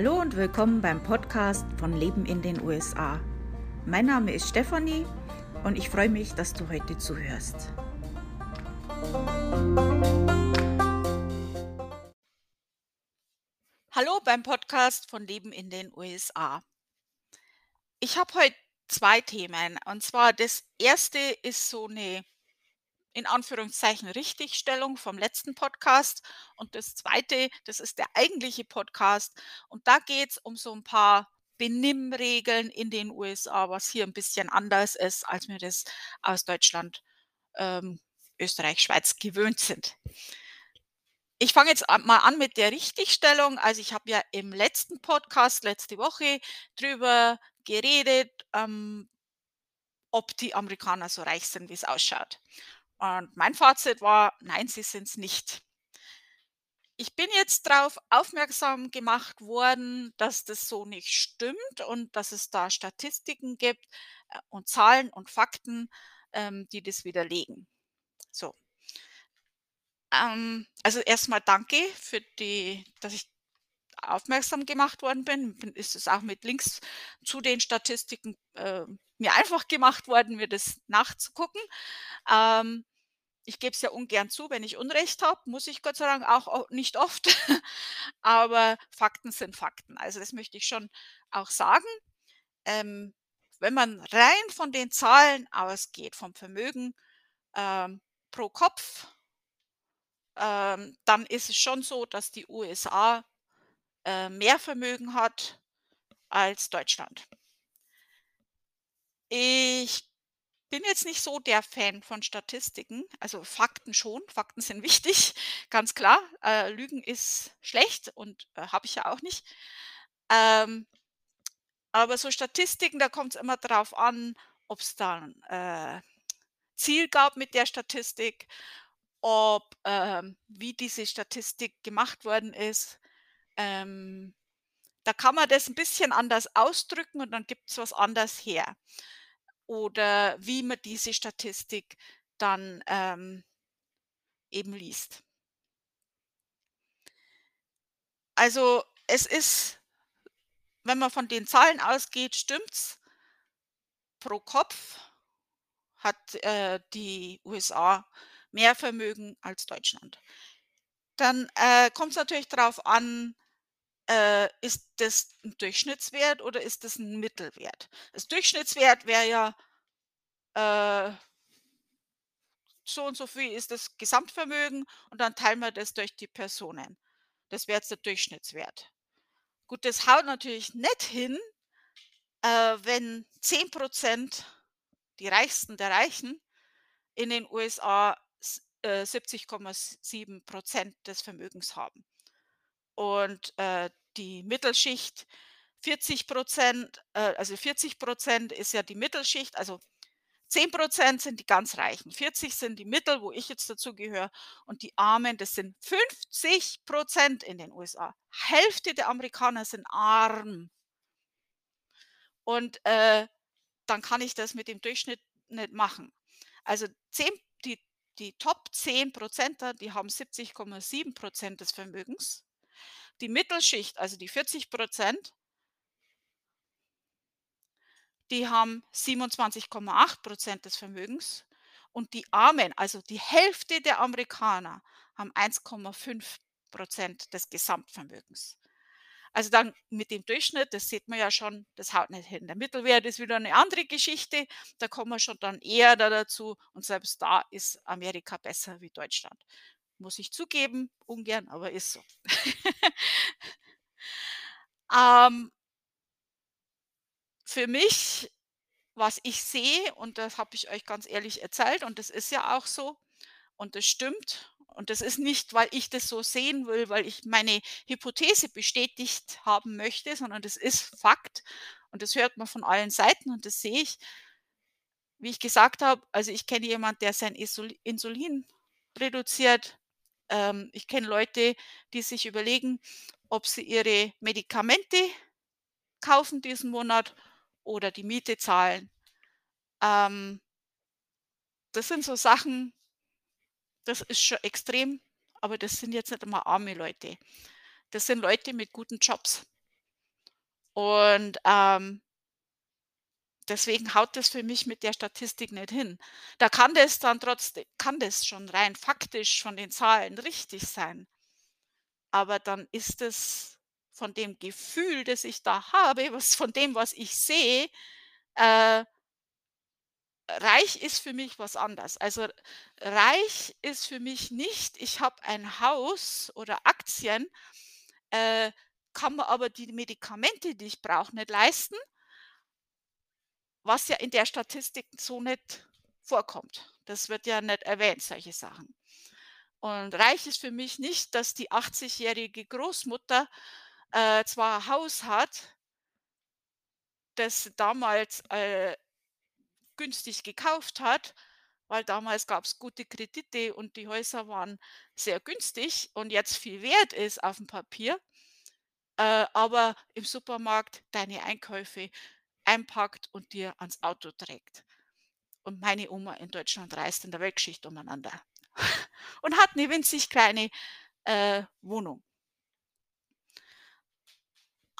Hallo und willkommen beim Podcast von Leben in den USA. Mein Name ist Stefanie und ich freue mich, dass du heute zuhörst. Hallo beim Podcast von Leben in den USA. Ich habe heute zwei Themen. Und zwar das erste ist so eine in Anführungszeichen Richtigstellung vom letzten Podcast. Und das zweite, das ist der eigentliche Podcast. Und da geht es um so ein paar Benimmregeln in den USA, was hier ein bisschen anders ist, als wir das aus Deutschland, ähm, Österreich, Schweiz gewöhnt sind. Ich fange jetzt mal an mit der Richtigstellung. Also ich habe ja im letzten Podcast letzte Woche drüber geredet, ähm, ob die Amerikaner so reich sind, wie es ausschaut. Und mein Fazit war, nein, sie sind es nicht. Ich bin jetzt darauf aufmerksam gemacht worden, dass das so nicht stimmt und dass es da Statistiken gibt äh, und Zahlen und Fakten, ähm, die das widerlegen. So. Ähm, also erstmal danke für die, dass ich aufmerksam gemacht worden bin. Ist es auch mit Links zu den Statistiken äh, mir einfach gemacht worden, mir das nachzugucken. Ähm, ich gebe es ja ungern zu, wenn ich Unrecht habe, muss ich Gott sei Dank auch nicht oft. Aber Fakten sind Fakten. Also das möchte ich schon auch sagen. Ähm, wenn man rein von den Zahlen ausgeht, vom Vermögen ähm, pro Kopf, ähm, dann ist es schon so, dass die USA äh, mehr Vermögen hat als Deutschland. Ich bin jetzt nicht so der Fan von Statistiken, also Fakten schon. Fakten sind wichtig, ganz klar. Äh, Lügen ist schlecht und äh, habe ich ja auch nicht. Ähm, aber so Statistiken, da kommt es immer darauf an, ob es da ein äh, Ziel gab mit der Statistik, ob ähm, wie diese Statistik gemacht worden ist. Ähm, da kann man das ein bisschen anders ausdrücken und dann gibt es was anders her oder wie man diese Statistik dann ähm, eben liest. Also es ist, wenn man von den Zahlen ausgeht, stimmt's. Pro Kopf hat äh, die USA mehr Vermögen als Deutschland. Dann äh, kommt es natürlich darauf an, äh, ist das ein Durchschnittswert oder ist das ein Mittelwert? Das Durchschnittswert wäre ja äh, so und so viel ist das Gesamtvermögen und dann teilen wir das durch die Personen. Das wäre jetzt der Durchschnittswert. Gut, das haut natürlich nicht hin, äh, wenn 10% die Reichsten der Reichen in den USA äh, 70,7% des Vermögens haben und äh, die Mittelschicht 40 Prozent, äh, also 40 Prozent ist ja die Mittelschicht, also 10 Prozent sind die ganz Reichen, 40 sind die Mittel, wo ich jetzt dazu gehöre, und die Armen, das sind 50 Prozent in den USA. Hälfte der Amerikaner sind arm. Und äh, dann kann ich das mit dem Durchschnitt nicht machen. Also 10, die, die Top 10 Prozenter, die haben 70,7 Prozent des Vermögens. Die Mittelschicht, also die 40 Prozent, die haben 27,8 Prozent des Vermögens und die Armen, also die Hälfte der Amerikaner, haben 1,5 Prozent des Gesamtvermögens. Also dann mit dem Durchschnitt, das sieht man ja schon, das haut nicht hin. Der Mittelwert ist wieder eine andere Geschichte, da kommen wir schon dann eher da dazu und selbst da ist Amerika besser wie Deutschland. Muss ich zugeben, ungern, aber ist so. ähm, für mich, was ich sehe, und das habe ich euch ganz ehrlich erzählt, und das ist ja auch so, und das stimmt, und das ist nicht, weil ich das so sehen will, weil ich meine Hypothese bestätigt haben möchte, sondern das ist Fakt und das hört man von allen Seiten und das sehe ich. Wie ich gesagt habe, also ich kenne jemanden, der sein Insulin reduziert, ähm, ich kenne Leute, die sich überlegen, ob sie ihre Medikamente kaufen diesen Monat oder die Miete zahlen. Ähm, das sind so Sachen, das ist schon extrem, aber das sind jetzt nicht immer arme Leute. Das sind Leute mit guten Jobs. Und, ähm deswegen haut das für mich mit der Statistik nicht hin. Da kann das dann trotzdem kann das schon rein faktisch von den Zahlen richtig sein. Aber dann ist es von dem Gefühl, das ich da habe, was von dem, was ich sehe, äh reich ist für mich was anderes. Also, reich ist für mich nicht, ich habe ein Haus oder Aktien, äh, kann mir aber die Medikamente, die ich brauche, nicht leisten was ja in der Statistik so nicht vorkommt. Das wird ja nicht erwähnt, solche Sachen. Und reich ist für mich nicht, dass die 80-jährige Großmutter, äh, zwar 'n Haus hat das damals, äh, günstig gekauft hat, weil damals gab's gute Kredite und die Häuser waren sehr günstig und jetzt viel wert ist auf'm Papier, äh, aber im Supermarkt deine Einkäufe einpackt und dir ans Auto trägt. Und meine Oma in Deutschland reist in der Weltgeschichte umeinander und hat 'ne winzig kleine, äh, Wohnung.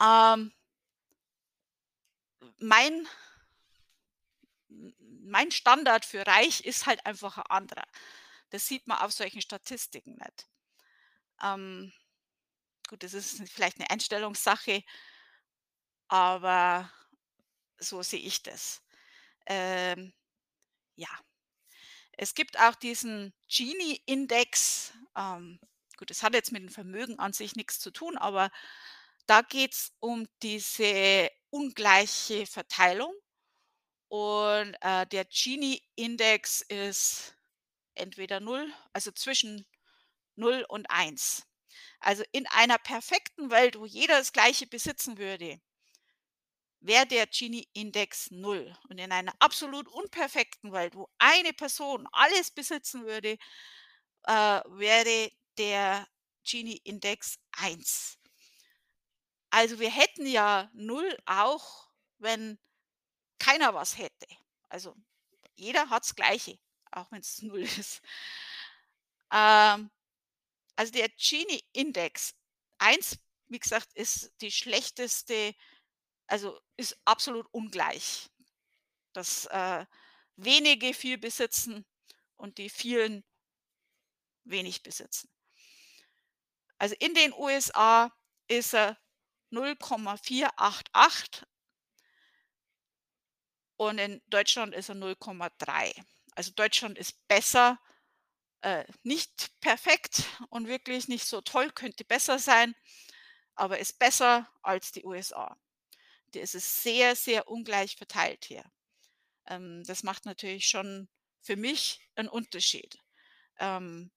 Ähm mein mein Standard für reich ist halt einfach 'n anderer. Das sieht man auf solchen Statistiken nicht. Ähm, gut, das ist vielleicht 'ne Einstellungssache aber so sehe ich das. Ähm, ja. Es gibt auch diesen Gini-Index. Ähm, gut, das hat jetzt mit dem Vermögen an sich nix zu tun, aber da geht's um diese ungleiche Verteilung. Und, äh, der Gini-Index ist entweder 0 also zwischen 0 und 1. Also, in einer perfekten Welt, wo jeder das Gleiche besitzen würde wäre der Gini-Index 0. Und in einer absolut unperfekten Welt, wo eine Person alles besitzen würde, äh, wäre der Gini-Index 1. Also, wir hätten ja 0 auch, wenn keiner was hätte. Also, jeder hat's Gleiche, auch wenn's 0 ist. Ähm, also, der Gini-Index 1, wie gesagt, ist die schlechteste also, ist absolut ungleich, dass, äh, wenige viel besitzen und die vielen wenig besitzen. Also, in den USA ist er 0,488 und in Deutschland ist er 0,3. Also, Deutschland ist besser äh, nicht perfekt und wirklich nicht so toll, könnte besser sein, aber ist besser als die USA. Da ist es sehr, sehr ungleich verteilt hier. Ähm, das macht natürlich schon für mich 'n Unterschied. Ähm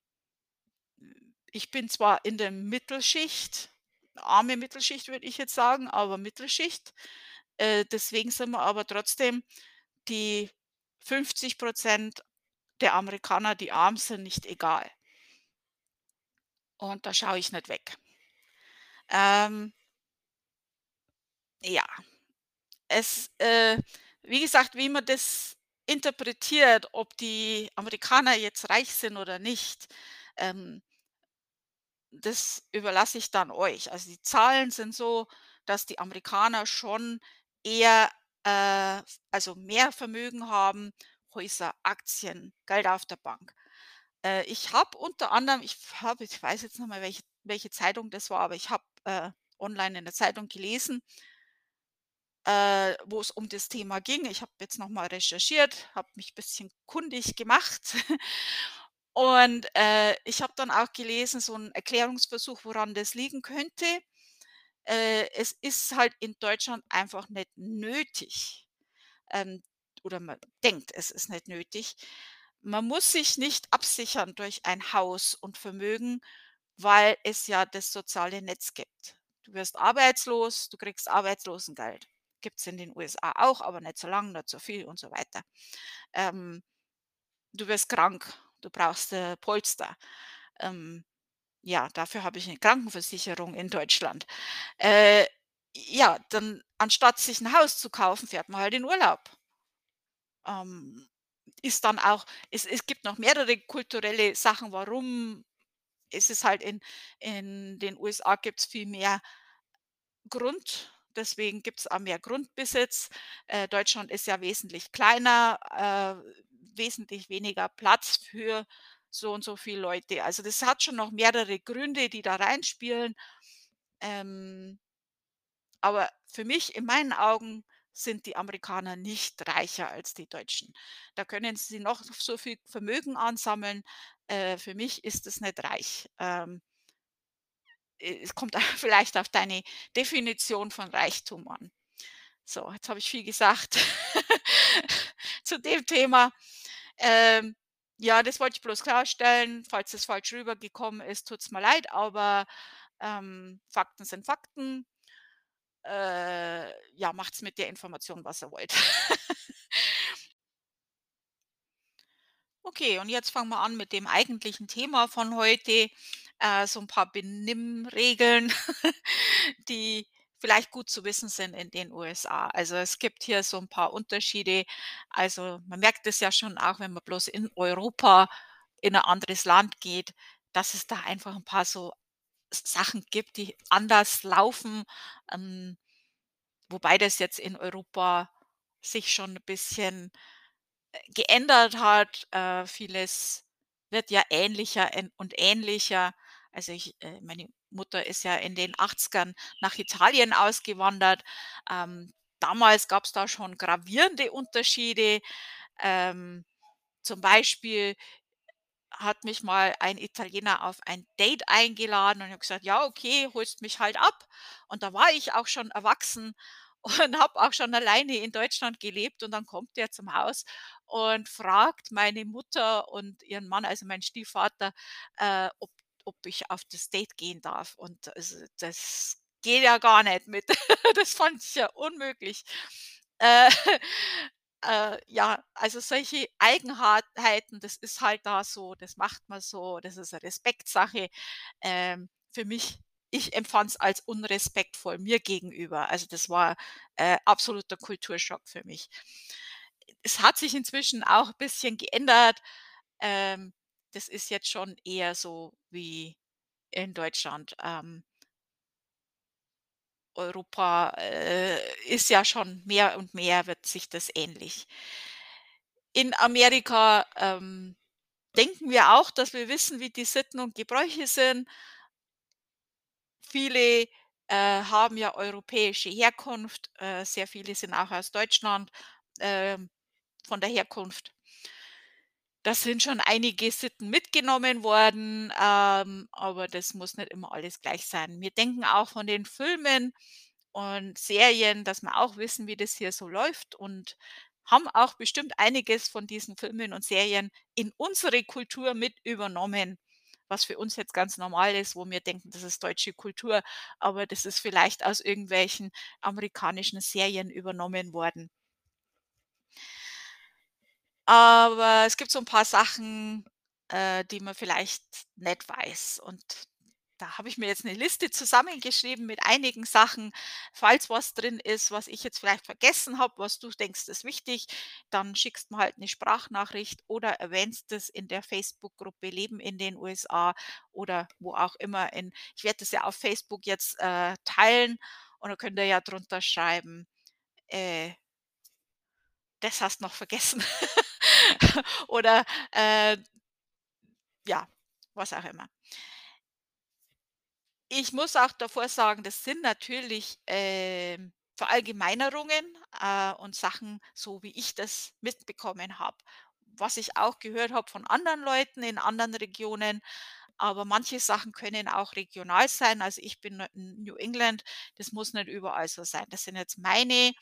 ich bin zwar in der Mittelschicht, arme Mittelschicht, würde ich jetzt sagen, aber Mittelschicht. Äh, deswegen sind wir aber trotzdem die 50 % der Amerikaner, die arm sind, nicht egal. Und da schaue ich nicht weg. Ähm ja. Es äh, wie gesagt, wie man das interpretiert, ob die Amerikaner jetzt reich sind oder nicht, ähm das überlasse ich dann euch. Also, die Zahlen sind so, dass die Amerikaner schon eher, äh, also, mehr Vermögen haben, Häuser, Aktien, Geld auf der Bank. Äh, ich habe unter anderem ich habe ich weiß jetzt nicht mehr, welche welche Zeitung das war, aber ich habe, äh, online in der Zeitung gelesen äh, wo es um das Thema ging. Ich habe jetzt noch mal recherchiert, habe mich bisschen kundig gemacht und, äh, ich habe dann auch gelesen, so 'n Erklärungsversuch, woran das liegen könnte. Äh, es ist halt in Deutschland einfach nicht nötig, ähm, oder man denkt, es ist nicht nötig. Man muss sich nicht absichern durch ein Haus und Vermögen, weil es ja das soziale Netz gibt. Du wirst arbeitslos, du kriegst Arbeitslosengeld. Gibt's in den USA auch, aber nicht so lang, nicht so viel und so weiter. Ähm, du wirst krank, du brauchst, äh, Polster. Ähm, ja, dafür habe ich 'ne Krankenversicherung in Deutschland. Äh, ja, dann anstatt sich 'n Haus zu kaufen, fährt man halt in Urlaub. Ähm, ist dann auch es es gibt noch mehrere kulturelle Sachen, warum ist es halt in in den USA gibt's viel mehr Grund deswegen gibt's auch mehr Grundbesitz. Äh, Deutschland ist ja wesentlich kleiner, äh, wesentlich weniger Platz für so und so viele Leute. Also, das hat schon noch mehrere Gründe, die da reinspielen. Ähm aber für mich in meinen Augen sind die Amerikaner nicht reicher als die Deutschen. Da können sie noch so viel Vermögen ansammeln. Äh, für mich ist es nicht reich. Ähm äh, es kommt vielleicht auf deine Definition von Reichtum an. So, jetzt habe ich viel gesagt zu dem Thema. Ähm, ja, das wollte ich bloß klarstellen. Falls es falsch rübergekommen ist, tut's mir leid, aber, ähm, Fakten sind Fakten. Äh, ja, macht's mit der Information, was ihr wollt. Okay, und jetzt fangen wir an mit dem eigentlichen Thema von heute. Äh, so ein paar Benimmregeln, die vielleicht gut zu wissen sind in den USA. Also, es gibt hier so ein paar Unterschiede. Also, man merkt es ja schon auch, wenn man bloß in Europa in ein anderes Land geht, dass es da einfach ein paar so Sachen gibt, die anders laufen, ähm, wobei das jetzt in Europa sich schon ein bisschen geändert hat. Äh, vieles wird ja ähnlicher und ähnlicher. Also ich äh, meine Mutter ist ja in den 80ern nach Italien ausgewandert. Ähm, damals gab es da schon gravierende Unterschiede. Ähm, zum Beispiel hat mich mal ein Italiener auf ein Date eingeladen und ich habe gesagt: „Ja, okay, holst mich halt ab.“ Und da war ich auch schon erwachsen und habe auch schon alleine in Deutschland gelebt und dann kommt der zum Haus und fragt meine Mutter und ihren Mann, also meinen Stiefvater, äh, ob ob ich auf das Date gehen darf. Und also das geht ja gar nicht mit. Das fand ich ja unmöglich. Äh, äh, ja, also solche Eigenheiten, das ist halt da so, das macht man so, das ist eine Respektsache. Ähm, für mich ich empfand es als unrespektvoll mir gegenüber. Also, das war, äh, absoluter Kulturschock für mich. Es hat sich inzwischen auch ein bisschen geändert. Ähm, das ist jetzt schon eher so wie in Deutschland. Ähm Europa, äh, ist ja schon mehr und mehr wird sich das ähnlich. In Amerika, ähm, denken wir auch, dass wir wissen, wie die Sitten und Gebräuche sind. Viele, äh, haben ja europäische Herkunft, äh, sehr viele sind auch aus Deutschland, ähm, von der Herkunft. Da sind schon einige Sitten mitgenommen worden, ähm, aber das muss nicht immer alles gleich sein. Wir denken auch von den Filmen und Serien, dass wir auch wissen, wie das hier so läuft und haben auch bestimmt einiges von diesen Filmen und Serien in unsere Kultur mit übernommen, was für uns jetzt ganz normal ist, wo wir denken, das ist deutsche Kultur, aber das ist vielleicht aus irgendwelchen amerikanischen Serien übernommen worden. Aber es gibt so 'n paar Sachen, äh, die man vielleicht nicht weiß. Und da habe ich mir jetzt 'ne Liste zusammengeschrieben mit einigen Sachen. Falls was drin ist, was ich jetzt vielleicht vergessen habe, was du denkst, ist wichtig, dann schickst mir halt 'ne Sprachnachricht oder erwähnst es in der Facebook-Gruppe „Leben in den USA“ oder wo auch immer in ich werde das ja auf Facebook jetzt, äh, teilen und dann könnt ihr ja drunter schreiben, äh „Das hast noch vergessen“ oder, äh ja, was auch immer. Ich muss auch davor sagen, das sind natürlich, ähm, Verallgemeinerungen, äh, und Sachen, so wie ich das mitbekommen habe. Was ich auch gehört habe von anderen Leuten in anderen Regionen, aber manche Sachen können auch regional sein. Also, ich bin in New England, das muss nicht überall so sein. Das sind jetzt meine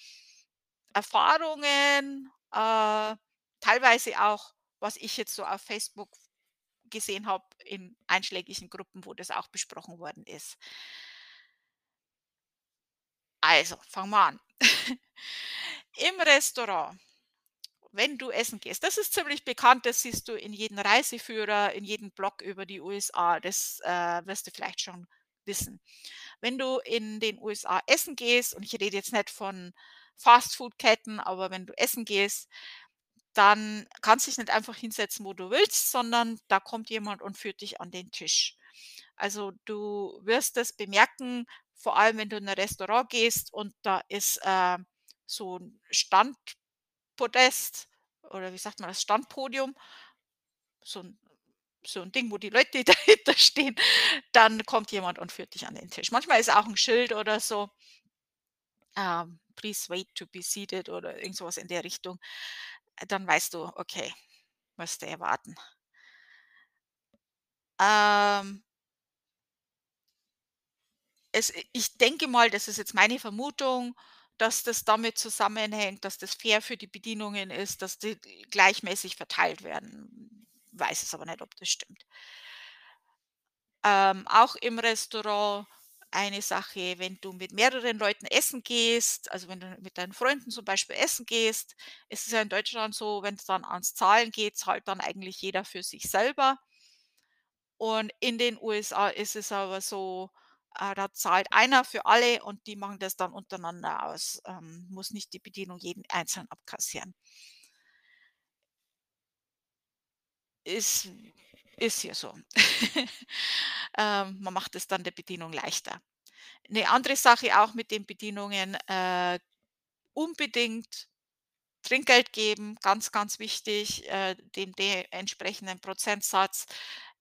Erfahrungen, äh, teilweise auch, was ich jetzt so auf Facebook gesehen habe in einschlägigen Gruppen, wo das auch besprochen worden ist. Also, fangen wir an. Im Restaurant, wenn du essen gehst, das ist ziemlich bekannt, das siehst du in jedem Reiseführer, in jedem Blog über die USA, das, äh, wirst du vielleicht schon wissen. Wenn du in den USA essen gehst, und ich rede jetzt nicht von Fastfood-Ketten, aber wenn du essen gehst, dann kannst dich nicht einfach hinsetzen, wo du willst, sondern da kommt jemand und führt dich an den Tisch. Also, du wirst es bemerken, vor allem wenn du in 'n Restaurant gehst und da ist, äh, so 'n Standpodest oder wie sagt man das, Standpodium, so 'n so 'n Ding, wo die Leute dahinter stehen, dann kommt jemand und führt dich an den Tisch. Manchmal ist auch 'n Schild oder so ähm, „Please wait to be seated“ oder irgend so was in der Richtung. Äh, dann weißt du, okay, musst du eher warten. Ähm es i ich denke mal, das ist jetzt meine Vermutung, dass das damit zusammenhängt, dass das fair für die Bedienungen ist, dass die gleichmäßig verteilt werden. Weiß es aber nicht, ob das stimmt. Ähm, auch im Restaurant eine Sache, wenn du mit mehreren Leuten essen gehst, also wenn du mit deinen Freunden zum Beispiel essen gehst, ist es ja in Deutschland so, wenn's dann ans Zahlen geht, zahlt dann eigentlich jeder für sich selber. Und in den USA ist es aber so, äh, da zahlt einer für alle und die machen das dann untereinander aus. Ähm, muss nicht die Bedienung jeden einzeln abkassieren. Ist ist hier so. Ähm, man macht es dann der Bedienung leichter. 'Ne andere Sache auch mit den Bedienungen, äh, unbedingt Trinkgeld geben, ganz, ganz wichtig, äh, den de entsprechenden Prozentsatz,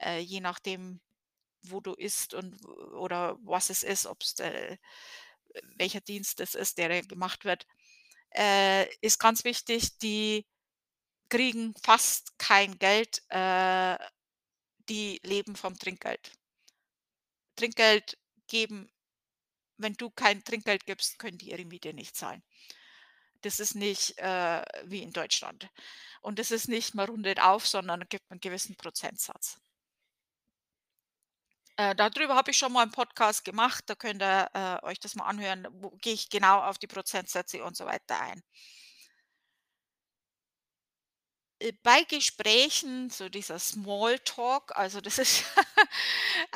äh, je nachdem, wo du isst und oder was es ist, de welcher Dienst es ist, der gemacht wird. Äh, ist ganz wichtig, die kriegen fast kein Geld, äh, die leben vom Trinkgeld. Trinkgeld geben wenn du kein Trinkgeld gibst, können die ihre Miete nicht zahlen. Das ist nicht, äh, wie in Deutschland. Und das ist nicht, man rundet auf, sondern gibt 'n gewissen Prozentsatz. Äh, da drüber habe ich schon mal 'n Podcast gemacht, da könnt ihr, äh, euch das mal anhören, wo gehe ich genau auf die Prozentsätze und so weiter ein. Äh, bei Gesprächen, so dieser Smalltalk, also das ist,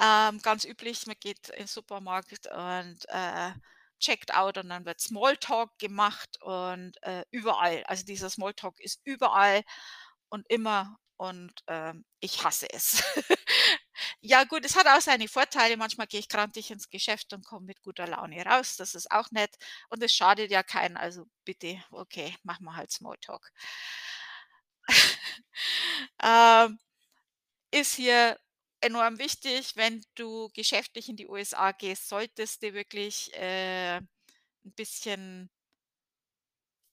ähm, ganz üblich, man geht in Supermarkt und, äh, checkt out und dann wird Smalltalk gemacht und, äh, überall. Also, dieser Smalltalk ist überall und immer und, ähm, ich hasse es. Ja gut, es hat auch seine Vorteile. Manchmal gehe ich grantig ins Geschäft und komme mit guter Laune raus. Das ist auch nett und es schadet ja keinen, also bitte, okay, machen wir halt Smalltalk. Ähm, ist hier enorm wichtig, wenn du geschäftlich in die USA gehst, solltest du wirklich, äh, 'n bisschen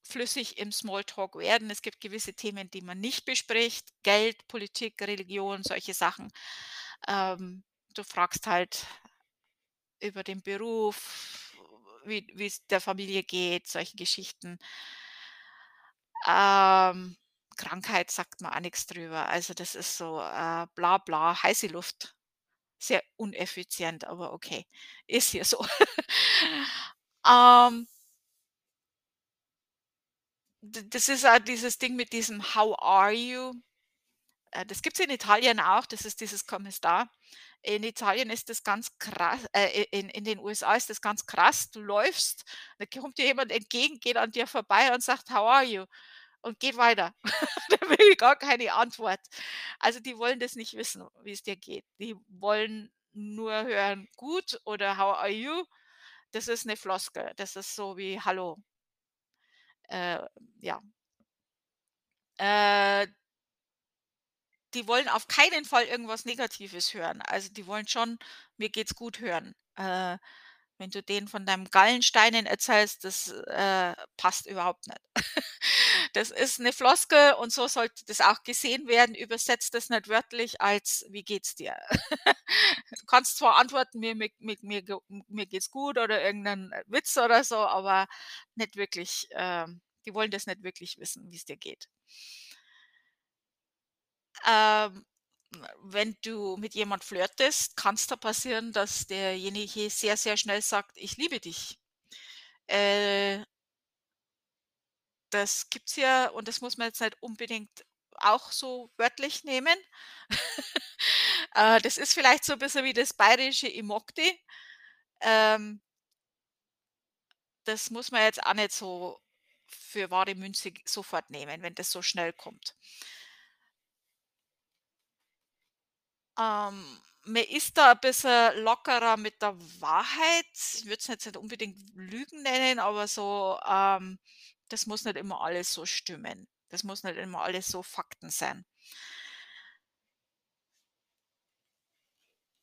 flüssig im Smalltalk werden. Es gibt gewisse Themen, die man nicht bespricht, Geld, Politik, Religion, solche Sachen. Ähm, du fragst halt über den Beruf, wie wie's der Familie geht, solche Geschichten. Ähm, Krankheit sagt man auch nix drüber. Also, das ist so, äh, bla bla, heiße Luft. Sehr uneffizient, aber okay, ist hier so. Ähm das ist auch dieses Ding mit diesem „How are you?“ Äh, das gibt's in Italien auch, das ist dieses „Come sta?“ In Italien ist das ganz kra äh, in in den USA ist das ganz krass. Du läufst, da kommt dir jemand entgegen, geht an dir vorbei und sagt: „How are you?“ Und geht weiter. Der will gar keine Antwort. Also, die wollen das nicht wissen, wie's dir geht. Die wollen nur hören: „Gut“ oder „How are you?“ Das ist 'ne Floskel. Das ist so wie „Hallo“. Äh, ja. Äh die wollen auf keinen Fall irgendwas Negatives hören. Also, die wollen schon: „Mir geht's gut“ hören. Äh, wenn du denen von deinem Gallensteinen erzählst, das, äh, passt überhaupt nicht. Das ist 'ne Floskel und so sollte das auch gesehen werden. Übersetzt das nicht wörtlich als: „Wie geht's dir?“ Du kannst zwar antworten: „Mir mir mir mir ge mir geht's gut“ oder irgend 'nen Witz oder so, aber nicht wirklich, ähm die wollen das nicht wirklich wissen, wie's dir geht. Ähm, wenn du mit jemand flirtest, kann's da passieren, dass derjenige sehr, sehr schnell sagt: „Ich liebe dich.“ Äh das gibt's ja und das muss man jetzt nicht unbedingt auch so wörtlich nehmen. Äh, das ist vielleicht so 'n bisschen wie das bayerische „Ich mag dich“. Ähm das muss man jetzt auch nicht so für bare Münze sofort nehmen, wenn das so schnell kommt. Ähm mir ist da ein bisschen lockerer mit der Wahrheit. Ich würde es jetzt nicht unbedingt Lügen nennen, aber so, ähm, das muss nicht immer alles so stimmen. Das muss nicht immer alles so Fakten sein.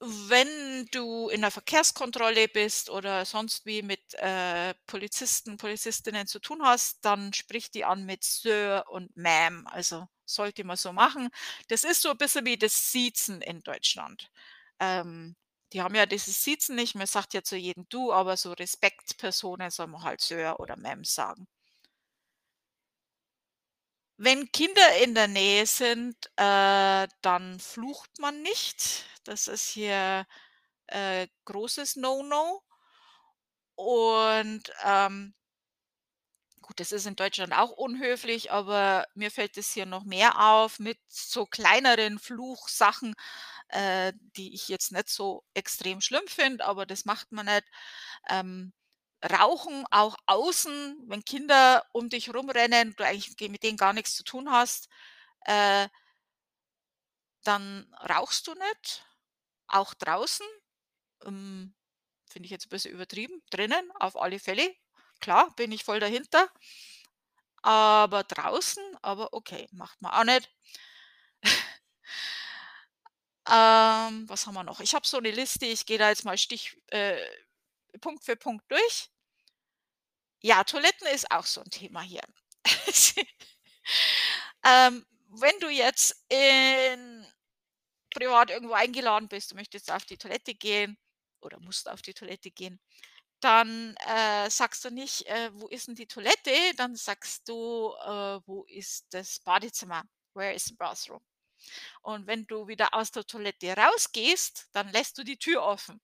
Wenn du in der Verkehrskontrolle bist oder sonst wie mit, äh, Polizisten, Polizistinnen zu tun hast, dann sprich die an mit Sir und Ma'am. Also, sollte man so machen. Das ist so ein bisschen wie das Siezen in Deutschland. Ähm, die haben ja dieses Siezen nicht, man sagt ja zu jedem du, aber so Respektspersonen soll man halt Sir oder Ma'am sagen. Wenn Kinder in der Nähe sind, äh, dann flucht man nicht. Das ist hier, äh, großes No-No. Und, ähm gut, das ist in Deutschland auch unhöflich, aber mir fällt es hier noch mehr auf mit so kleineren Fluchsachen, äh, die ich jetzt nicht so extrem schlimm finde, aber das macht man nicht. Ähm, Rauchen auch außen, wenn Kinder um dich rumrennen, du eigentlich ge mit denen gar nichts zu tun hast, äh dann rauchst du nicht, auch draußen. Hm, finde ich jetzt 'n bisschen übertrieben. Drinnen auf alle Fälle, klar, bin ich voll dahinter. Aber draußen aber okay, macht man auch nicht. Ähm, was haben wir noch? Ich habe so 'ne Liste, ich gehe da jetzt mal Stich äh, Punkt für Punkt durch. Ja, Toiletten ist auch so 'n Thema hier. Ähm, wenn du jetzt in privat irgendwo eingeladen bist, du möchtest auf die Toilette gehen oder musst auf die Toilette gehen, dann, äh, sagst du nicht: „Äh, wo ist 'n die Toilette?“ Dann sagst du: „Äh, wo ist das Badezimmer? Where is the bathroom?“ Und wenn du wieder aus der Toilette rausgehst, dann lässt du die Tür offen.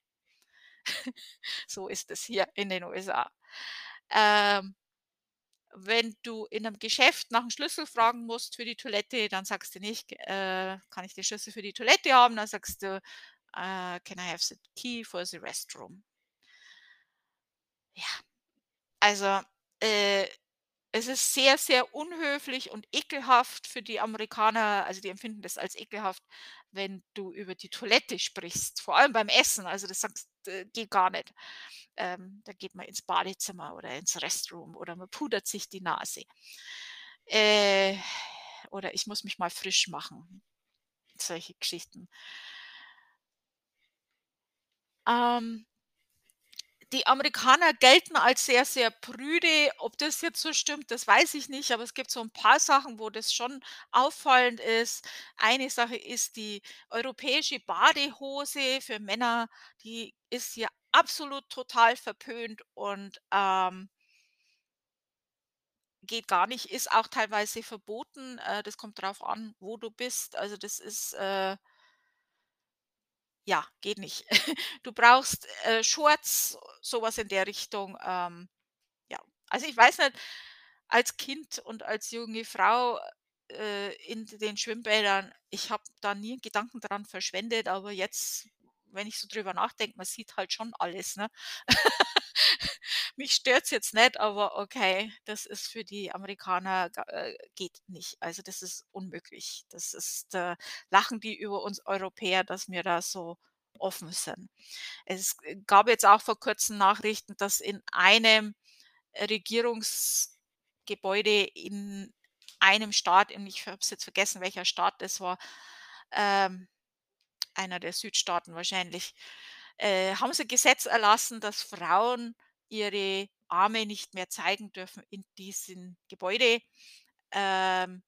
So ist es hier in den USA. Ähm, wenn du in 'nem Geschäft nach 'm Schlüssel fragen musst für die Toilette, dann sagst du nicht: „Äh, kann ich den Schlüssel für die Toilette haben?“ Dann sagst du: „Äh, can I have the key for the restroom?“ Ja, also, äh, es ist sehr, sehr unhöflich und ekelhaft für die Amerikaner also, die empfinden das als ekelhaft, wenn du über die Toilette sprichst, vor allem beim Essen. Also, das sagst äh, geht gar nicht. Ähm, da geht man ins Badezimmer oder ins Restroom oder man pudert sich die Nase. Äh, oder ich muss mich mal frisch machen, solche Geschichten. Ähm die Amerikaner gelten als sehr, sehr prüde. Ob das jetzt so stimmt, das weiß ich nicht, aber es gibt so 'n paar Sachen, wo das schon auffallend ist. Eine Sache ist die europäische Badehose für Männer, die ist hier absolut total verpönt und, ähm geht gar nicht, ist auch teilweise verboten. Äh, das kommt drauf an, wo du bist. Also, das ist, äh ja, geht nicht. Du brauchst, äh, Shorts, so was in der Richtung, ähm, ja. Also, ich weiß nicht, als Kind und als junge Frau, äh, in den Schwimmbädern, ich habe da nie 'n Gedanken dran verschwendet, aber jetzt, wenn ich so drüber nachdenke, man sieht halt schon alles, ne? Mich stört's jetzt nicht, aber okay, das ist für die Amerikaner äh, geht nicht. Also, das ist unmöglich. Das ist da lachen die über uns Europäer, dass wir da so offen sind. Es äh, gab jetzt auch vor Kurzem Nachrichten, dass in einem Regierungsgebäude in einem Staat, ich habe es jetzt vergessen, welcher Staat das war, ähm, einer der Südstaaten wahrscheinlich, äh, haben sie Gesetz erlassen, dass Frauen ihre Arme nicht mehr zeigen dürfen in diesem Gebäude. Ähm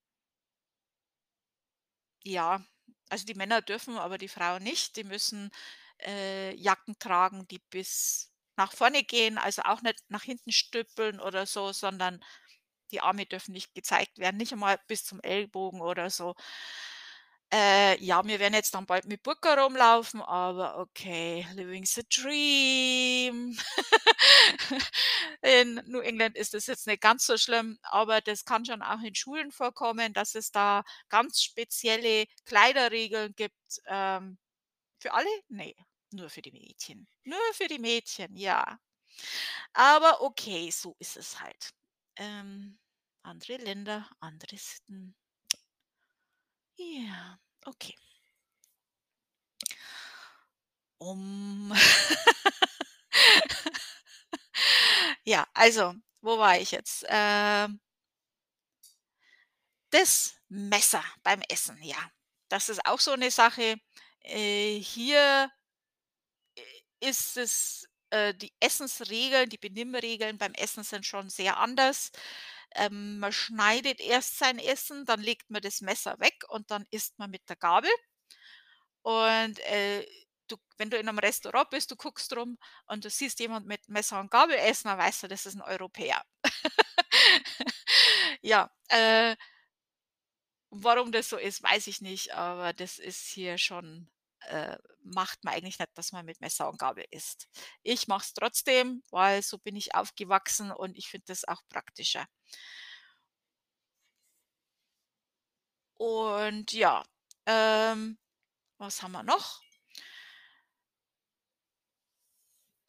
Ja, also die Männer dürfen, aber die Frauen nicht. Die müssen, äh, Jacken tragen, die bis nach vorne gehen, also auch nicht nach hinten stülpen oder so, sondern die Arme dürfen nicht gezeigt werden, nicht einmal bis zum Ellbogen oder so. Äh, ja, wir werden jetzt dann bald mit Burka rumlaufen, aber okay, living the dream. In New England ist das jetzt nicht ganz so schlimm, aber das kann schon auch in Schulen vorkommen, dass es da ganz spezielle Kleiderregeln gibt, ähm, für alle? Ne, nur für die Mädchen. Nur für die Mädchen, ja. Aber okay, so ist es halt. Ähm, andere Länder, andere Sitten. Ja, okay. Um. Ja, also, wo war ich jetzt? Ähm das Messer beim Essen, ja. Das ist auch so 'ne Sache. Äh, hier i ist es äh, die Essensregeln, die Benimmregeln beim Essen sind schon sehr anders. Ähm, man schneidet erst sein Essen, dann legt man das Messer weg und dann isst man mit der Gabel. Und, äh, du wenn du in 'nem Restaurant bist, du guckst rum und du siehst jemand mit Messer und Gabel essen, dann weißt du, das ist 'n Europäer. Ja, äh warum das so ist, weiß ich nicht, aber das ist hier schon äh, macht man eigentlich nicht, dass man mit Messer und Gabel isst. Ich mache es trotzdem, weil so bin ich aufgewachsen und ich finde das auch praktischer. Und ja, ähm, was haben wir noch?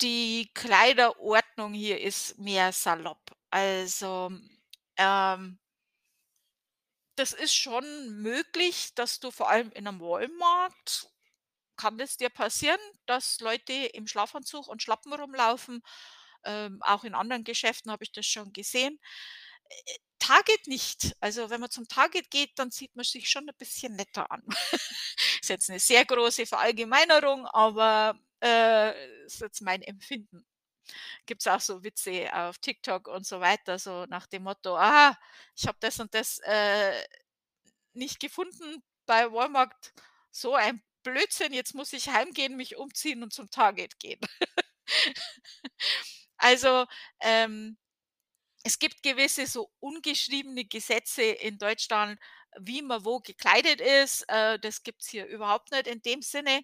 Die Kleiderordnung hier ist mehr salopp. Also, ähm das ist schon möglich, dass du vor allem in 'nem Walmart kann es dir passieren, dass Leute im Schlafanzug und Schlappen rumlaufen. Ähm, auch in anderen Geschäften habe ich das schon gesehen. Äh, Target nicht. Also, wenn man zum Target geht, dann zieht man sich schon 'n bisschen netter an. Ist jetzt 'ne sehr große Verallgemeinerung, aber, äh, ist jetzt mein Empfinden. Gibt's auch so Witze auf TikTok und so weiter, so nach dem Motto: „Ah, ich habe das und das, äh, nicht gefunden bei Walmart. So ein Blödsinn, jetzt muss ich heimgehen, mich umziehen und zum Target gehen.“ Also, ähm, es gibt gewisse so ungeschriebene Gesetze in Deutschland, wie man wo gekleidet ist. Äh, das gibt's hier überhaupt nicht in dem Sinne.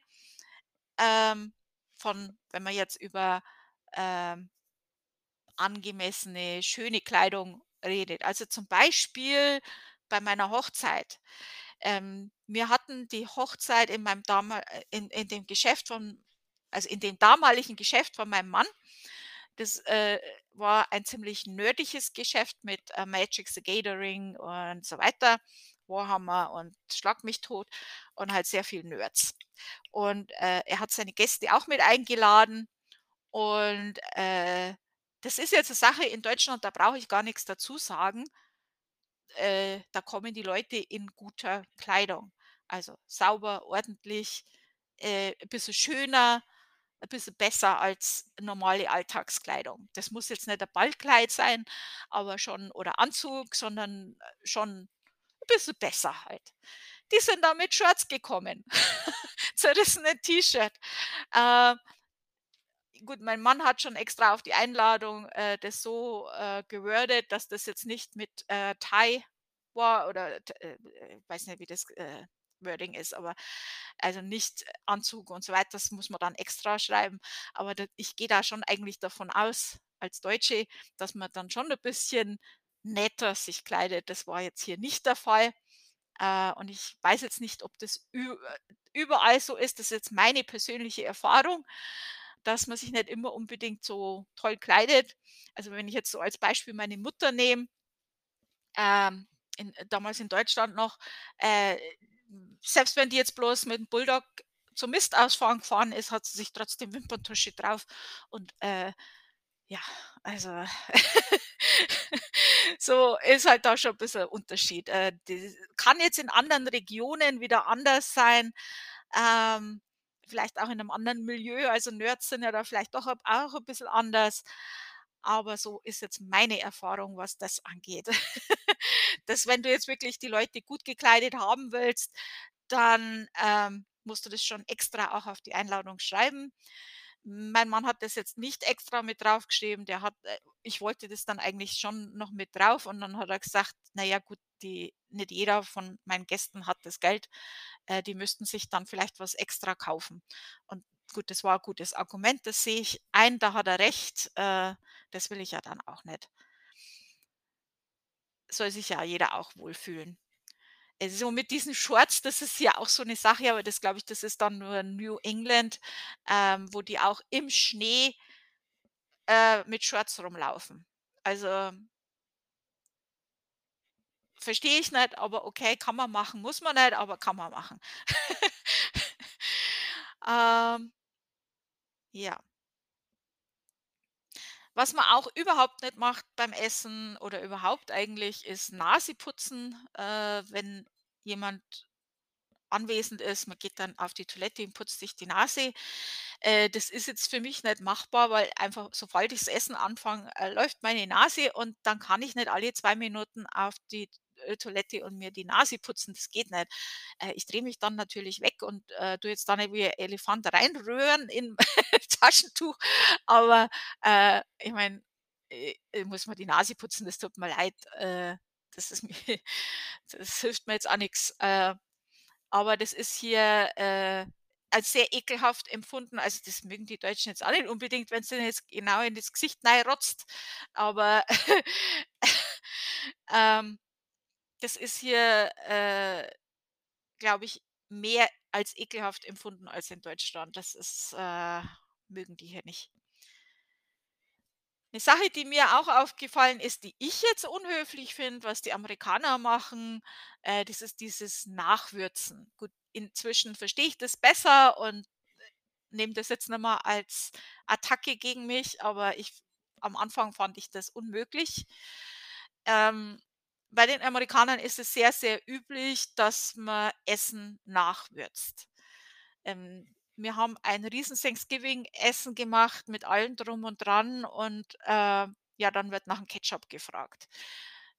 Ähm, von wenn man jetzt über, ähm angemessene, schöne Kleidung redet. Also, zum Beispiel bei meiner Hochzeit. Ähm, wir hatten die Hochzeit in meinem damal äh, in in dem Geschäft von also, in dem damaligen Geschäft von meinem Mann. Das, äh, war ein ziemlich nerdiges Geschäft mit, äh, Magic the Gathering und so weiter, Warhammer und schlag mich tot und halt sehr viel Nerds. Und, äh, er hat seine Gäste auch mit eingeladen und, äh, das ist jetzt 'ne Sache in Deutschland, da brauche ich gar nix dazu sagen. Äh, da kommen die Leute in guter Kleidung. Also, sauber, ordentlich, äh, 'n bisschen schöner, 'n bisschen besser als normale Alltagskleidung. Das muss jetzt nicht 'n Ballkleid sein, aber schon oder Anzug, sondern, äh, schon 'n bisschen besser halt. Die sind da mit Shorts gekommen, zerrissenen T-Shirt. Äh gut, mein Mann hat schon extra auf die Einladung, äh, das so, äh, gewordet, dass das jetzt nicht mit, äh, Tie war oder äh, äh, weiß nicht, wie das, äh, Wording ist, aber also, nicht Anzug und so weiter, das muss man dann extra schreiben. Aber da ich gehe da schon eigentlich davon aus, als Deutsche, dass man dann schon 'n bisschen netter sich kleidet. Das war jetzt hier nicht der Fall. Äh, und ich weiß jetzt nicht, ob das äh, überall so ist. Das ist jetzt meine persönliche Erfahrung, dass man sich nicht immer unbedingt so toll kleidet. Also, wenn ich jetzt so als Beispiel meine Mutter nehme ähm, in damals in Deutschland noch, äh, selbst wenn die jetzt bloß mit 'm Bulldog zum Mistausfahren gefahren ist, hat sie sich trotzdem Wimperntusche drauf und, äh, ja, also so ist halt da schon 'n bisschen Unterschied. Äh, kann jetzt in anderen Regionen wieder anders sein, ähm, vielleicht auch in 'nem anderen Milieu. Also, Nerds sind ja da vielleicht doch auch 'n bisschen anders, aber so ist jetzt meine Erfahrung, was das angeht. Dass wenn du jetzt wirklich die Leute gut gekleidet haben willst, dann, ähm, musst du das schon extra auch auf die Einladung schreiben. Mein Mann hat das jetzt nicht extra mit draufgeschrieben, der hat äh, ich wollte das dann eigentlich schon noch mit drauf und dann hat er gesagt: „Na ja, gut, die nicht jeder von meinen Gästen hat das Geld, äh, die müssten sich dann vielleicht was extra kaufen.“ Und gut, das war 'n gutes Argument, das sehe ich ein, da hat er recht, äh, das will ich ja dann auch nicht. Soll sich ja jeder auch wohlfühlen. Äh, so mit diesen Shorts, das ist ja auch so 'ne Sache, aber das glaube ich, das ist dann nur New England, ähm, wo die auch im Schnee äh, mit Shorts rumlaufen. Also verstehe ich nicht, aber okay, kann man machen. Muss man nicht, aber kann man machen. Ähm Ja. Was man auch überhaupt nicht macht beim Essen oder überhaupt eigentlich, ist Naseputzen, äh, wenn jemand anwesend ist. Man geht dann auf die Toilette und putzt sich die Nase. Äh, das ist jetzt für mich nicht machbar, weil einfach sobald ich's Essen anfange, äh, läuft meine Nase und dann kann ich nicht alle 2 Minuten auf die, Toilette und mir die Nase putzen. Das geht nicht. Äh, ich drehe mich dann natürlich weg und, äh, tue jetzt da nicht wie ein Elefant reinrühren in Taschentuch, aber, äh, ich meine, äh, ich muss mir die Nase putzen, das tut mir leid. Äh, das ist mir das hilft mir jetzt auch. Äh, aber das ist hier, äh, als sehr ekelhaft empfunden. Also, das mögen die Deutschen jetzt auch nicht unbedingt, wenn's denen jetzt genau in das Gesicht reinrotzt, aber, ähm, das ist hier, äh, glaube ich, mehr als ekelhaft empfunden als in Deutschland. Das ist, äh mögen die hier nicht. 'Ne Sache, die mir auch aufgefallen ist, die ich jetzt unhöflich finde, was die Amerikaner machen, äh, das ist dieses Nachwürzen. Gut, inzwischen verstehe ich das besser und, äh, nehme das jetzt mehr als Attacke gegen mich, aber ich am Anfang fand ich das unmöglich. Ähm, bei den Amerikanern ist es sehr, sehr üblich, dass man Essen nachwürzt. Ähm, wir haben ein riesen Thanksgiving-Essen gemacht mit allem drum und dran und, äh, ja, dann wird nach'm Ketchup gefragt.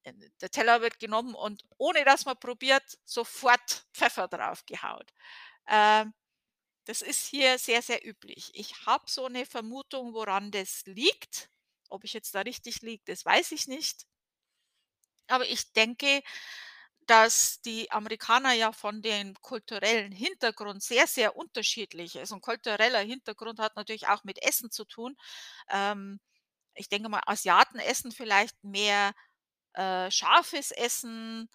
Äh, der Teller wird genommen und ohne dass man probiert, sofort Pfeffer draufgehauen. Ähm, das ist hier sehr, sehr üblich. Ich habe so 'ne Vermutung, woran das liegt. Ob ich jetzt da richtig liege, das weiß ich nicht. Aber ich denke, dass die Amerikaner ja von den kulturellen Hintergrund sehr, sehr unterschiedlich ist und kultureller Hintergrund hat natürlich auch mit Essen zu tun. Ähm, ich denke mal, Asiaten essen vielleicht mehr, äh, scharfes Essen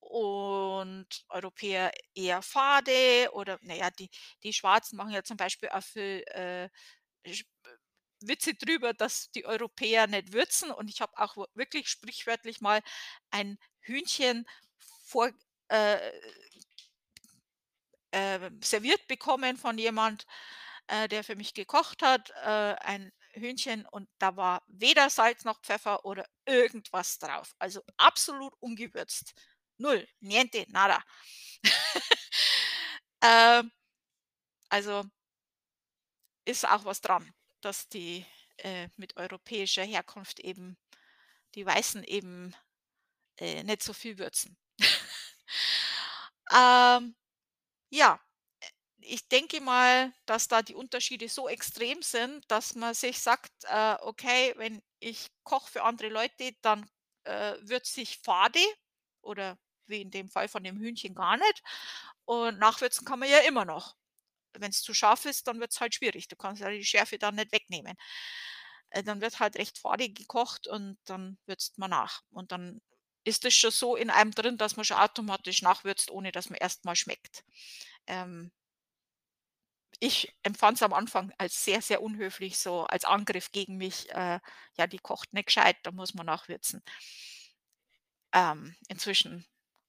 und Europäer eher fade oder na ja, die die Schwarzen machen ja zum Beispiel auch viel, äh, Witze drüber, dass die Europäer nicht würzen und ich habe auch wirklich sprichwörtlich mal ein Hühnchen vor äh ähm, serviert bekommen von jemand, äh, der für mich gekocht hat, äh, ein Hühnchen und da war weder Salz noch Pfeffer oder irgendwas drauf. Also, absolut ungewürzt. Null, niente, nada. Ähm, also ist auch was dran, dass die, äh, mit europäischer Herkunft eben die Weißen eben, äh, nicht so viel würzen. Ähm, ja, äh, ich denke mal, dass da die Unterschiede so extrem sind, dass man sich sagt: „Äh, okay, wenn ich koche für andere Leute, dann, äh, würze ich fade oder wie in dem Fall von dem Hühnchen gar nicht und nachwürzen kann man ja immer noch. Wenn's zu scharf ist, dann wird's halt schwierig. Du kannst ja die Schärfe dann nicht wegnehmen. Äh, dann wird halt recht fade gekocht und dann würzt man nach. Und dann ist das schon so in einem drin, dass man schon automatisch nachwürzt, ohne dass man erst mal schmeckt. Ähm ich empfand's am Anfang als sehr, sehr unhöflich, so als Angriff gegen mich, äh: „Ja, die kocht nicht gescheit, da muss man nachwürzen.“ Ähm, inzwischen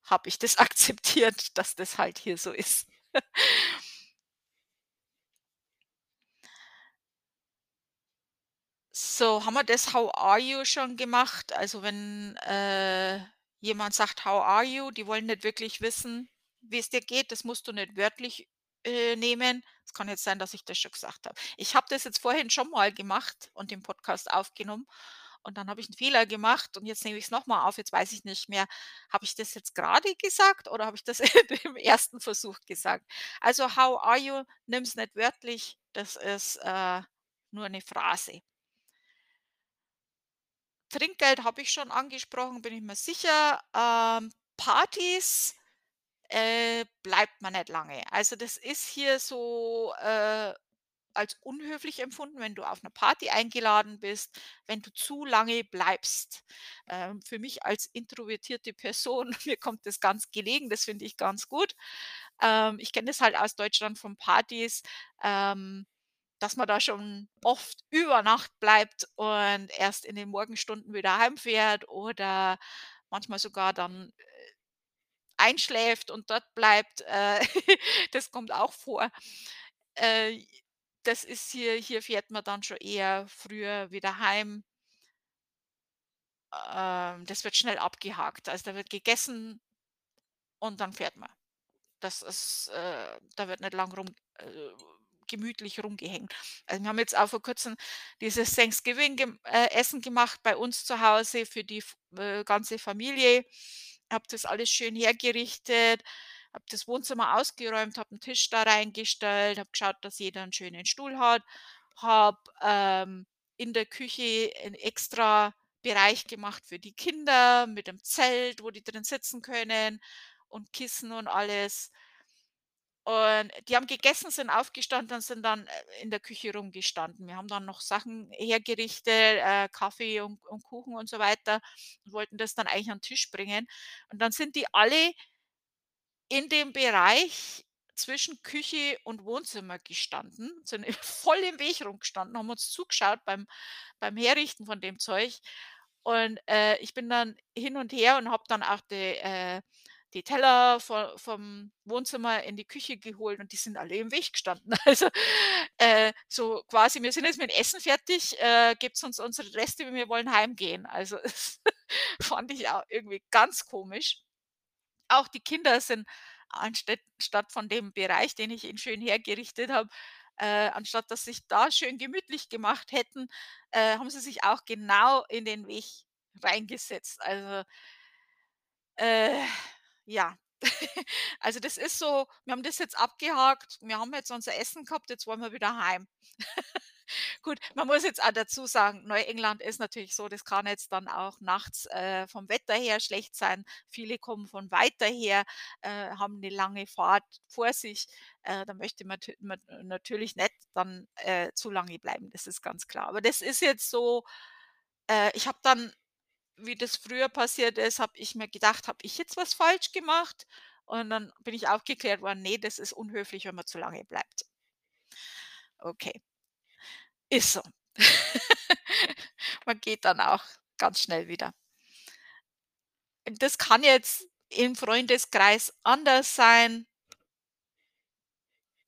habe ich das akzeptiert, dass das halt hier so ist. So, haben wir das „How are you“ schon gemacht? Also, wenn, äh, jemand sagt: „How are you?“ Die wollen nicht wirklich wissen, wie's dir geht. Das musst du nicht wörtlich, äh, nehmen. Es kann jetzt sein, dass ich das schon gesagt habe. Ich habe das jetzt vorhin schon mal gemacht und den Podcast aufgenommen und dann habe ich 'n Fehler gemacht und jetzt nehme ich's noch mal auf. Jetzt weiß ich nicht mehr, habe ich das jetzt grade gesagt oder habe ich das im 1. Versuch gesagt? Also, „How are you?“ nimm's nicht wörtlich, das ist, äh, nur 'ne Phrase. Trinkgeld habe ich schon angesprochen, bin ich mir sicher. Ähm, Partys, äh, bleibt man nicht lange. Also, das ist hier so, äh, als unhöflich empfunden, wenn du auf 'ner Party eingeladen bist, wenn du zu lange bleibst. Ähm, für mich als introvertierte Person, mir kommt das ganz gelegen, das finde ich ganz gut. Ähm, ich kenne das halt aus Deutschland von Partys, ähm, dass man da schon oft über Nacht bleibt und erst in den Morgenstunden wieder heimfährt oder manchmal sogar dann, äh, einschläft und dort bleibt. Äh, das kommt auch vor. Äh das ist hier hier fährt man dann schon eher früher wieder heim. Ähm, das wird schnell abgehakt. Also, da wird gegessen und dann fährt man. Das ist da wird nicht lang rum gemütlich rumgehängt. Also, wir haben jetzt auch vor Kurzem dieses Thanksgiving gem äh, gemacht bei uns zu Hause für die äh, ganze Familie. Habe das alles schön hergerichtet, habe das Wohnzimmer ausgeräumt, habe 'n Tisch da reingestellt, habe geschaut, dass jeder 'n schönen Stuhl hat, habe, ähm, in der Küche 'n extra Bereich gemacht für die Kinder mit 'nem Zelt, wo die drin sitzen können und Kissen und alles. Und die haben gegessen, sind aufgestanden und sind dann, äh, in der Küche rumgestanden. Wir haben dann noch Sachen hergerichtet, äh, Kaffee und und Kuchen und so weiter und wollten das dann eigentlich an 'n Tisch bringen. Und dann sind die alle in dem Bereich zwischen Küche und Wohnzimmer gestanden, sind voll im Weg rumgestanden, haben uns zugeschaut beim beim Herrichten von dem Zeug. Und, äh, ich bin dann hin und her und habe dann auch die äh, die Teller vo vom Wohnzimmer in die Küche geholt und die sind alle im Weg gestanden. Also, äh, so quasi: „Wir sind jetzt mit dem Essen fertig, äh, gebt's uns unsere Reste, wir wollen heimgehen.“ Also, es fand ich auch irgendwie ganz komisch. Auch die Kinder sind anstatt statt von dem Bereich, den ich ihnen schön hergerichtet habe äh, anstatt dass sich da schön gemütlich gemacht hätten, äh, haben sie sich auch genau in den Weg reingesetzt. Also äh, ja. Also, das ist so wir haben das jetzt abgehakt. Wir haben jetzt unser Essen gehabt, jetzt wollen wir wieder heim. Gut, man muss jetzt auch dazu sagen, Neuengland ist natürlich so, das kann jetzt dann auch nachts, äh, vom Wetter her schlecht sein. Viele kommen von weiter her, äh, haben 'ne lange Fahrt vor sich. Äh, da möchte man man natürlich nicht dann, äh, zu lange bleiben, das ist ganz klar. Aber das ist jetzt so äh, ich habe dann, wie das früher passiert ist, habe ich mir gedacht: „Habe ich jetzt was falsch gemacht?“ Und dann bin ich aufgeklärt worden: „Ne, das ist unhöflich, wenn man zu lange bleibt.“ Okay. Ist so. Man geht dann auch ganz schnell wieder. Das kann jetzt im Freundeskreis anders sein.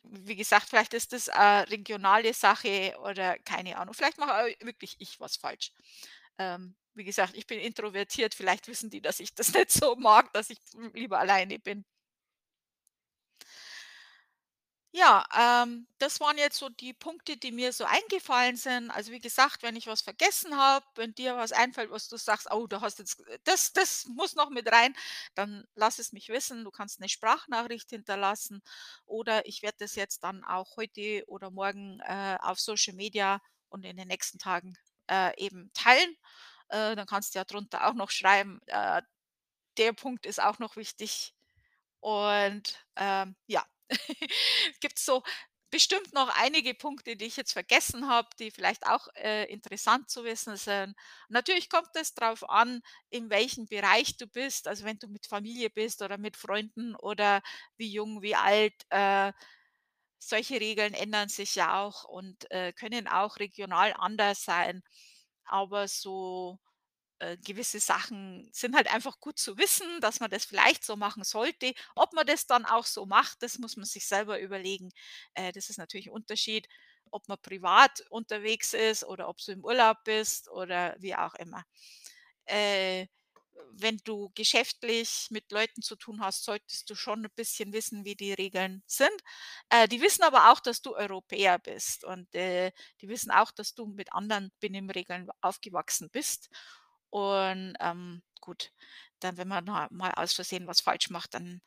Wie gesagt, vielleicht ist das a regionale Sache oder keine Ahnung. Vielleicht mache wirklich ich was falsch. Ähm, wie gesagt, ich bin introvertiert, vielleicht wissen die, dass ich das nicht so mag, dass ich lieber alleine bin. Ja, ähm, das waren jetzt so die Punkte, die mir so eingefallen sind. Also, wie gesagt, wenn ich was vergessen habe, wenn dir was einfällt, was du sagst: „Oh, du hast jetzt das das muss noch mit rein“, dann lass es mich wissen. Du kannst 'ne Sprachnachricht hinterlassen oder ich werde das jetzt dann auch heute oder morgen, äh, auf Social Media und in den nächsten Tagen, äh, eben teilen. Äh, dann kannst du ja drunter auch noch schreiben, äh: „Der Punkt ist auch noch wichtig.“ Und, ähm, ja. Gibt's so bestimmt noch einige Punkte, die ich jetzt vergessen habe, die vielleicht auch, äh, interessant zu wissen sind. Natürlich kommt es drauf an, in welchem Bereich du bist. Also, wenn du mit Familie bist oder mit Freunden oder wie jung, wie alt, äh, solche Regeln ändern sich ja auch und, äh, können auch regional anders sein. Aber so, äh, gewisse Sachen sind halt einfach gut zu wissen, dass man das vielleicht so machen sollte. Ob man das dann auch so macht, das muss man sich selber überlegen. Äh, das ist natürlich 'n Unterschied, ob man privat unterwegs ist oder ob du im Urlaub bist oder wie auch immer. Äh, wenn du geschäftlich mit Leuten zu tun hast, solltest du schon 'n bisschen wissen, wie die Regeln sind. Äh, die wissen aber auch, dass du Europäer bist und, äh, die wissen auch, dass du mit anderen Benimmregeln aufgewachsen bist. Und, ähm, gut, dann, wenn man mal aus Versehen was falsch macht, dann,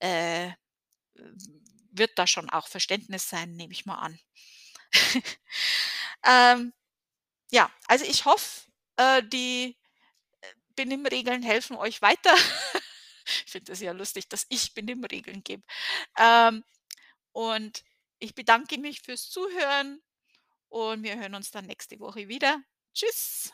äh, wird da schon auch Verständnis sein, nehme ich mal an. Ähm, ja, also, ich hoffe, äh, die, Benimmregeln helfen euch weiter. Ich finde das ja lustig, dass ich Benimmregeln gebe. Ähm, und ich bedanke mich fürs Zuhören und wir hören uns dann nächste Woche wieder. Tschüss.